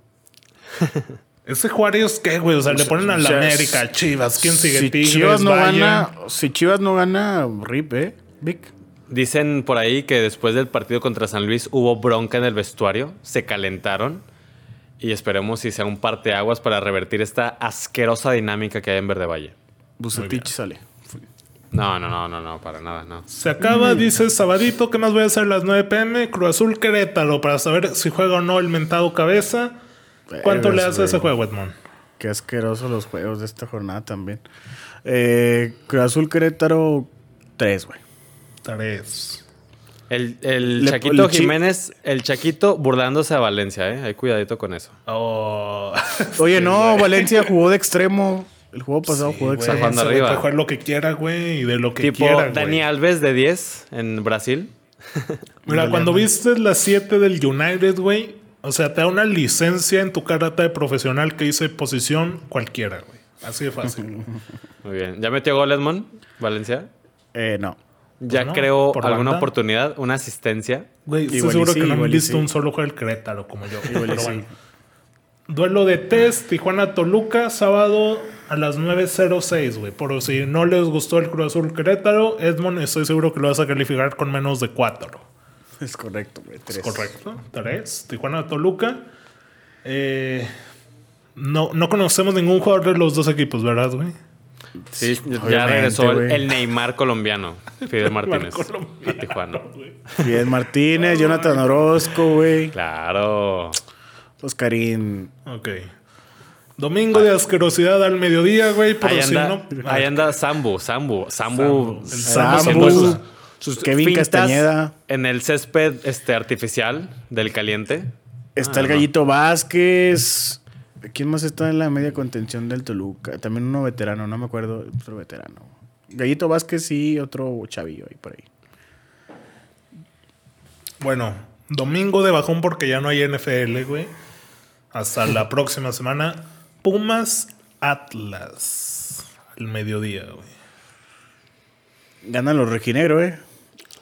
Ese Juárez, ¿qué, güey? O sea, le ponen a la América, Chivas. ¿Quién sigue? Si Chivas no gana, si Chivas no gana, rip, ¿eh? Vic. Dicen por ahí que después del partido contra San Luis hubo bronca en el vestuario, se calentaron y esperemos si sea un parteaguas para revertir esta asquerosa dinámica que hay en Verde Valle. Bucetich sale. No, no, no, no, no, para nada, no. Se acaba, dice Sabadito, ¿qué más voy a hacer a las 9 pm? Cruz Azul Querétaro para saber si juega o no el mentado cabeza. ¿Cuánto le hace ese juego, Edmond? Qué asqueroso los juegos de esta jornada también. Eh, Cruz Azul Querétaro, tres, güey. Tres. El, el Chaquito Jiménez, el Chaquito burlándose a Valencia, ¿eh? Hay cuidadito con eso. Oh. Oye, no, Valencia jugó de extremo. El juego pasado jugó de extremo. Jugando arriba. Puede jugar lo que quiera, güey, y de lo que tipo quiera. Dani Alves de 10 en Brasil. Mira, cuando viste las 7 del United, güey, o sea, te da una licencia en tu carta de profesional que dice posición cualquiera, güey. Así de fácil. Muy bien. ¿Ya metió gol Edmond? ¿Valencia? Eh, no. ¿Ya no, creó por alguna banda. oportunidad? ¿Una asistencia? Güey, estoy seguro sí, que no han visto sí. un solo juego del Querétaro como yo. Igual y Pero sí. bueno. Duelo de test, Tijuana-Toluca, sábado a las 9.06, güey. Por si no les gustó el Cruz Azul Querétaro, Edmond estoy seguro que lo vas a calificar con menos de 4. Es correcto, güey. Es tres. correcto. 3. Tijuana-Toluca. Eh, no, no conocemos ningún jugador de los dos equipos, ¿verdad, güey? Sí, ya regresó el, Neymar colombiano, Fidel Martínez, a Tijuana. Fidel Martínez, Jonathan Orozco, güey. Claro. Oscarín. Ok. Domingo de asquerosidad al mediodía, güey. Ahí si anda, no. ahí anda Sambu, Sambu, Sambu. Sambu. Sus- Kevin Castañeda. En el césped este, artificial del caliente. Está Ah, el no. Gallito Vázquez. ¿Quién más está en la media contención del Toluca? También uno veterano, no me acuerdo. Otro veterano. Gallito Vázquez y otro chavillo ahí por ahí. Bueno, domingo de bajón porque ya no hay NFL, güey. Hasta la próxima semana. Pumas Atlas. Al mediodía, güey. Gana los rojinegro, eh.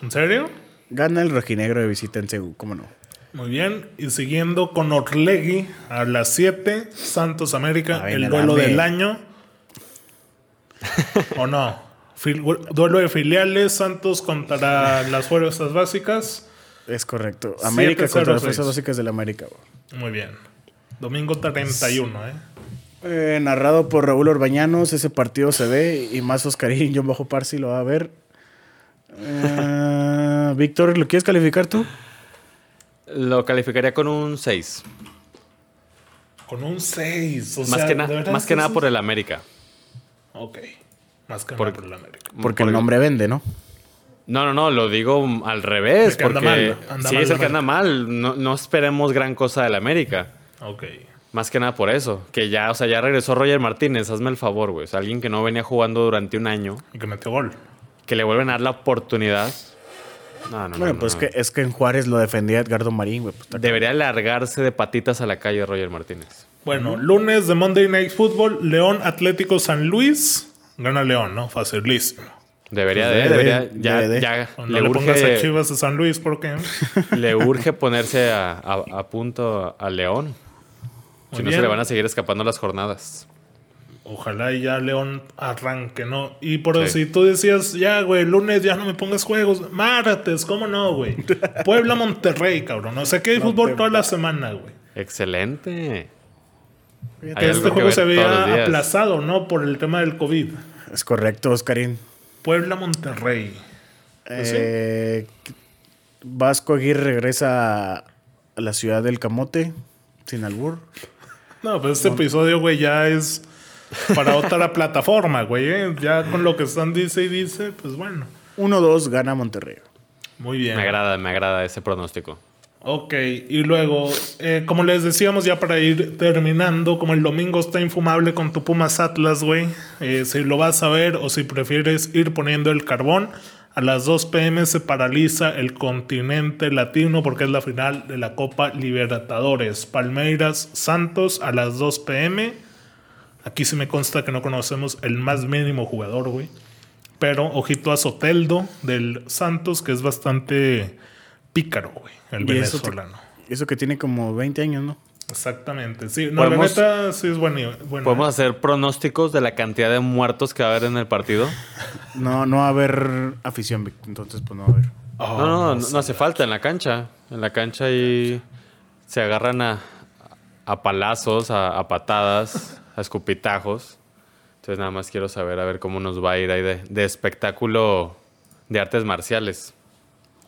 ¿En serio? Gana el rojinegro de visita en Seúl, ¿cómo no? Muy bien. Y siguiendo con Orlegui a las 7. Santos América. El duelo del año. ¿O no? Fil- duelo de filiales. Santos contra las fuerzas básicas. Es correcto. América 7-0-6. contra las fuerzas básicas del América, güey. Muy bien. Domingo 31, ¿eh? Eh, narrado por Raúl Orbañanos, ese partido se ve y más Oscarín, John Bajo Parsi lo va a ver. Eh, Víctor, ¿lo quieres calificar tú? Lo calificaría con un 6. Con un 6. O Más, sea, que, na- ¿de verdad más que nada por el América. Ok. Más que Por- nada por el América. Porque Por el nombre vende, ¿no? No, no, no, lo digo al revés. De que anda porque mal, anda sí, mal es el que anda mal. No, no esperemos gran cosa del América. Ok. Más que nada por eso. Que ya, o sea, ya regresó Roger Martínez. Hazme el favor, güey. O sea, alguien que no venía jugando durante un año. Y que metió gol. Que le vuelven a dar la oportunidad. No, no, Bueno, no, pues no. Que, es que en Juárez lo defendía Edgardo Marín, güey. pues, Debería largarse de patitas a la calle Roger Martínez. Bueno, lunes de Monday Night Football. León Atlético San Luis. Gana León, ¿no? Facilísimo. Debería Pues de, debe, debería, ya, de. ya No le, le, pongas a urge, Chivas de San Luis porque. le urge ponerse a, a- a punto a León. Muy Si no, se le van a seguir escapando las jornadas. Ojalá y ya León arranque, ¿no? Y por Sí. si tú decías, ya, güey, lunes ya no me pongas juegos. Martes, ¿cómo no, güey? Puebla Monterrey, cabrón. O sea que hay fútbol toda la semana, güey. Excelente. Fíjate. Este juego se había aplazado, ¿no? Por el tema del COVID. Es correcto, Oscarín. Puebla Monterrey. Pues sí. Eh, Vasco Aguirre regresa a la ciudad del Camote, sin albur. No, pues este episodio, güey, ya es para otra plataforma, güey. ¿eh? Ya con lo que están dice y dice, pues bueno. 1-2 gana Monterrey. Muy bien. Me agrada, me agrada ese pronóstico. Ok, y luego, eh, como les decíamos ya para ir terminando, como el domingo está infumable con tu Pumas Atlas, güey, eh, si lo vas a ver o si prefieres ir poniendo el carbón, a las 2 pm se paraliza el continente latino porque es la final de la Copa Libertadores. Palmeiras Santos a las 2 pm. Aquí sí me consta que no conocemos el más mínimo jugador, güey. Pero ojito a Soteldo del Santos, que es bastante pícaro, güey, el Y eso, que, venezolano. eso que tiene como 20 años, ¿no? Exactamente, sí. No, la neta sí es bueno. bueno ¿Podemos hacer pronósticos de la cantidad de muertos que va a haber en el partido? No, no va a haber afición, Vic, entonces pues no va a haber. Oh, No, no, no, no hace falta en la cancha. En la cancha ahí se agarran a, a palazos, a, a patadas, a escupitajos. Entonces nada más quiero saber a ver cómo nos va a ir ahí de, de espectáculo de artes marciales.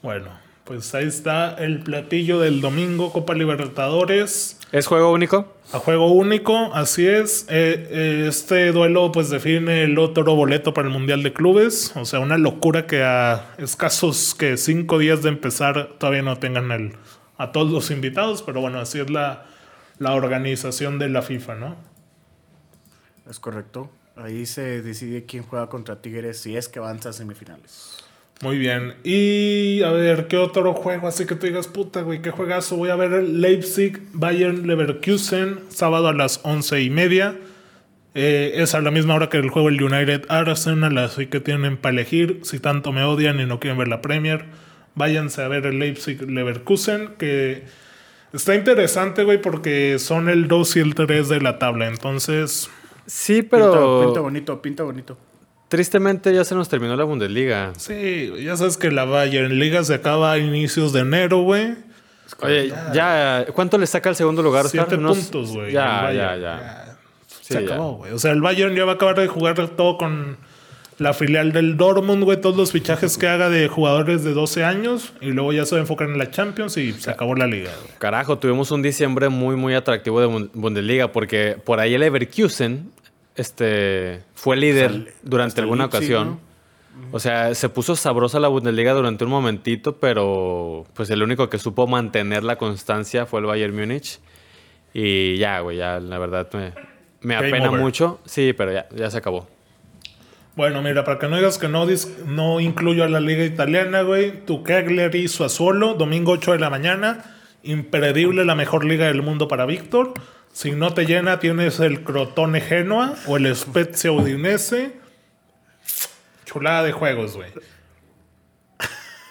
Bueno, pues ahí está el platillo del domingo, Copa Libertadores. ¿Es juego único? A juego único, así es. Eh, eh, este duelo pues define el otro boleto para el Mundial de Clubes. O sea, una locura que a escasos que cinco días de empezar todavía no tengan el, a todos los invitados. Pero bueno, así es la, la organización de la FIFA, ¿no? Es correcto. Ahí se decide quién juega contra Tigres si es que avanza a semifinales. Muy bien. Y a ver, ¿qué otro juego? Así que tú digas, puta, güey, qué juegazo. Voy a ver el Leipzig Bayern Leverkusen, sábado a las once y media. Eh, es a la misma hora que el juego el United Arsenal, así que tienen para elegir. Si tanto me odian y no quieren ver la Premier, váyanse a ver el Leipzig Leverkusen, que está interesante, güey, porque son el 2 y el 3 de la tabla. Entonces. Sí, pero. Pinta, bonito, pinta bonito. Tristemente ya se nos terminó la Bundesliga. Sí, ya sabes que la Bayern Liga se acaba a inicios de enero, güey. Oye, ya, ¿cuánto le saca el segundo lugar, Siete puntos, güey. Ya, ya, ya, se acabó, güey. O sea, el Bayern ya va a acabar de jugar todo con la filial del Dortmund, güey. Todos los fichajes que haga de jugadores de 12 años. Y luego ya se enfocar en la Champions y se acabó la liga, güey. Carajo, tuvimos un diciembre muy, muy atractivo de Bundesliga. Porque por ahí el Leverkusen este, fue líder durante alguna ocasión. O sea, se puso sabrosa la Bundesliga durante un momentito, pero pues el único que supo mantener la constancia fue el Bayern Múnich. Y ya, güey, ya la verdad me, me apena mucho. Sí, pero ya, ya se acabó. Bueno, mira, para que no digas que no, no incluyo a la liga italiana, güey. Tu Kegler y Sassuolo, domingo 8 de la mañana. Imperdible, la mejor liga del mundo para Víctor. Si no te llena, tienes el Crotone Genoa o el Spezia Udinese. Chulada de juegos, güey.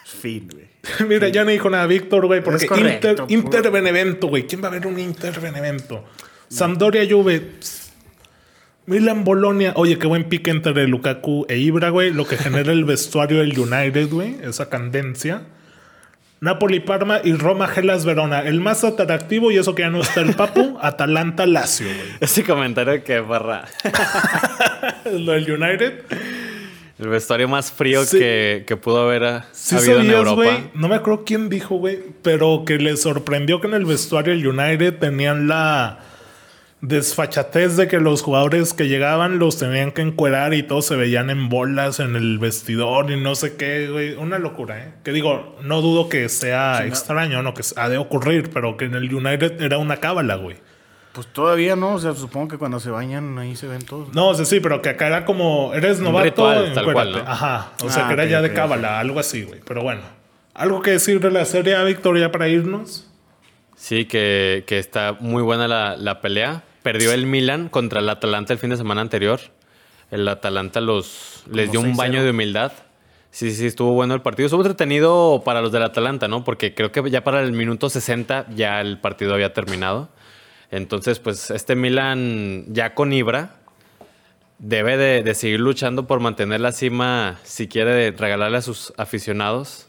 Fin, güey. Mira, ya no dijo nada Víctor, güey, porque Inter, Inter Benevento, güey. ¿Quién va a ver un Inter Benevento? Sampdoria Juve. Milan Bolonia. Oye, qué buen pique entre Lukaku e Ibra, güey. Lo que genera el vestuario del United, güey. Esa candencia. Napoli Parma y Roma Gelas Verona. El más atractivo, y eso que ya no está el Papu, Atalanta Lazio, güey. Ese comentario que barra. Lo del United. El vestuario más frío que, pudo haber habido en Europa. no me acuerdo quién dijo, güey, pero que le sorprendió que en el vestuario del United tenían la desfachatez de que los jugadores que llegaban los tenían que encuerar y todos se veían en bolas en el vestidor y no sé qué, güey. Una locura, ¿eh? Que digo, no dudo que sea extraño, no, que ha de ocurrir, pero que en el United era una cábala, güey. Pues todavía no, o sea, supongo que cuando se bañan ahí se ven todos. No, o sea, sí, pero que acá era como, eres novato, tal cual, Ajá, o sea, ah, que era ya de cábala, algo así, güey. Pero bueno, ¿algo que decir de la serie a Victoria para irnos? Sí, que, está muy buena la, pelea. Perdió el Milan contra el Atalanta el fin de semana anterior. El Atalanta los, les dio un baño de humildad. Sí, sí, estuvo bueno el partido. Estuvo entretenido para los del Atalanta, ¿no? Porque creo que ya para el minuto 60 ya el partido había terminado. Entonces, pues este Milan ya con Ibra debe de, seguir luchando por mantener la cima si quiere regalarle a sus aficionados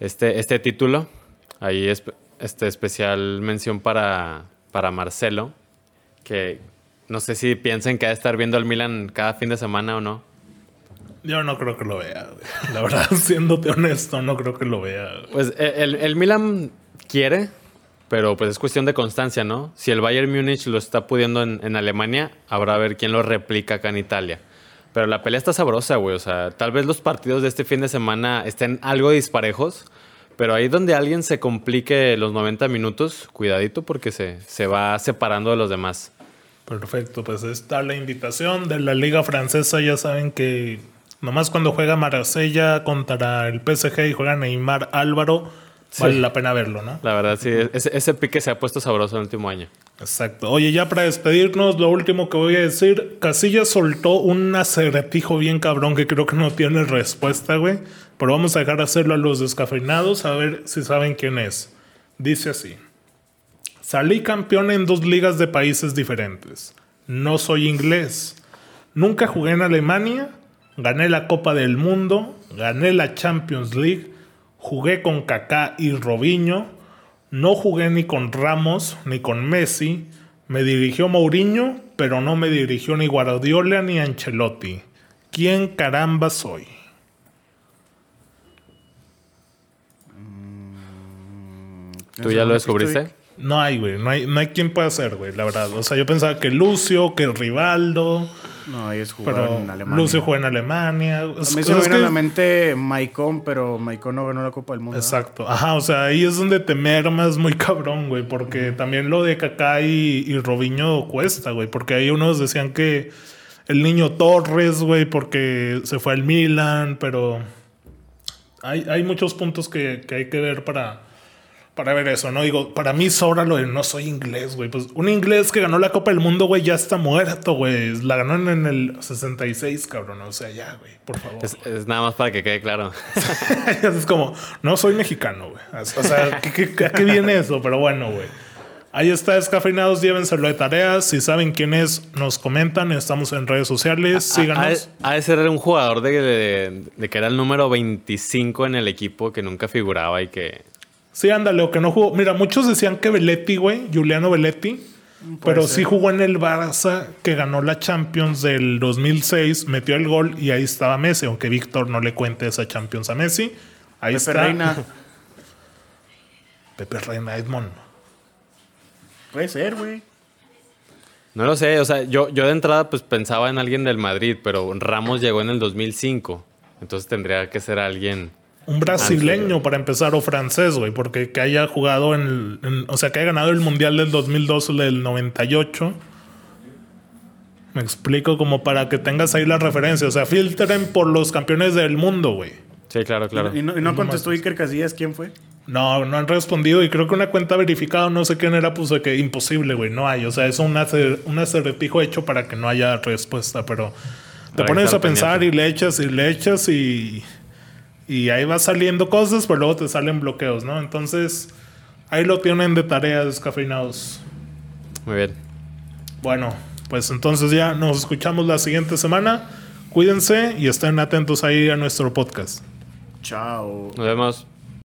este, este título. Ahí es este especial mención para, para Marcelo, que no sé si piensen que ha de estar viendo al Milan cada fin de semana o no. Yo no creo que lo vea. La verdad, siéndote honesto, no creo que lo vea. Pues eh, el, el Milan quiere, pero pues es cuestión de constancia, ¿no? Si el Bayern Múnich lo está pudiendo en, Alemania, habrá a ver quién lo replica acá en Italia. Pero la pelea está sabrosa, güey. O sea, tal vez los partidos de este fin de semana estén algo disparejos, pero ahí donde alguien se complique los 90 minutos, cuidadito porque se, se va separando de los demás. Perfecto, pues está la invitación de la Liga Francesa. Ya saben que nomás cuando juega Marsella contra el PSG y juega Neymar Álvaro vale la pena verlo, ¿no? La verdad, sí. Ese, pique se ha puesto sabroso en el último año. Exacto. Oye, ya para despedirnos, lo último que voy a decir. Casillas soltó un acertijo bien cabrón que creo que no tiene respuesta, güey. Pero vamos a dejar hacerlo a los descafeinados a ver si saben quién es. Dice así. Salí campeón en dos ligas de países diferentes. No soy inglés. Nunca jugué en Alemania. Gané la Copa del Mundo. Gané la Champions League Jugué con Kaká y Robinho. No jugué ni con Ramos ni con Messi. Me dirigió Mourinho, pero no me dirigió ni Guardiola ni Ancelotti. ¿Quién caramba soy? ¿Tú ya lo descubriste? No hay, güey. No hay, no hay quien pueda ser, güey, la verdad. O sea, yo pensaba que Lucio, que Rivaldo. No, ellos jugaron en Alemania. Lucio jugó en Alemania. A mí se me viene a la mente Maicon, pero Maicon no ganó la Copa del Mundo. Exacto. Ajá, o sea, ahí es donde te mermas muy cabrón, güey. Porque también lo de Kaká y, y Robinho cuesta, güey. Porque ahí unos decían que el niño Torres, güey, porque se fue al Milan, pero hay, hay muchos puntos que, que hay que ver para para ver eso, ¿no? Digo, para mí sobra lo de no soy inglés, güey. Pues un inglés que ganó la Copa del Mundo, güey, ya está muerto, güey. La ganó en el 66, cabrón. O sea, ya, güey, por favor. Es, nada más para que quede claro. es como, no soy mexicano, güey. O sea, ¿qué, qué, viene eso? Pero bueno, güey. Ahí está, descafeinados, llévenselo de tareas. Si saben quién es, nos comentan. Estamos en redes sociales. Síganos. Ha de ser un jugador de, de, que era el número 25 en el equipo que nunca figuraba y que Sí, ándale, o que no jugó. Mira, muchos decían que Belletti, güey, Juliano Belletti. pero sí jugó en el Barça que ganó la Champions del 2006, metió el gol y ahí estaba Messi, aunque Víctor no le cuente esa Champions a Messi. Ahí Pepe Reina. Pepe Reina Edmond. Puede ser, güey. No lo sé, o sea, yo, yo de entrada pues pensaba en alguien del Madrid, pero Ramos llegó en el 2005, entonces tendría que ser alguien un brasileño para empezar o francés, güey, porque que haya jugado en, o sea, que haya ganado el Mundial del 2002 o del 98. Me explico como para que tengas ahí la referencia, o sea, filtren por los campeones del mundo, güey. Sí, claro, claro. ¿Y, no, contestó Iker Casillas quién fue? No, no han respondido y creo que una cuenta verificada, no sé quién era, puso que imposible, güey, no hay. O sea, es un, un acertijo hecho para que no haya respuesta, pero te pones a pensar y le echas y le echas y y ahí va saliendo cosas, pero luego te salen bloqueos, ¿no? Entonces, ahí lo tienen de tareas descafeinados. Muy bien. Bueno, pues entonces ya nos escuchamos la siguiente semana. Cuídense y estén atentos ahí a nuestro podcast. Chao. Nos vemos.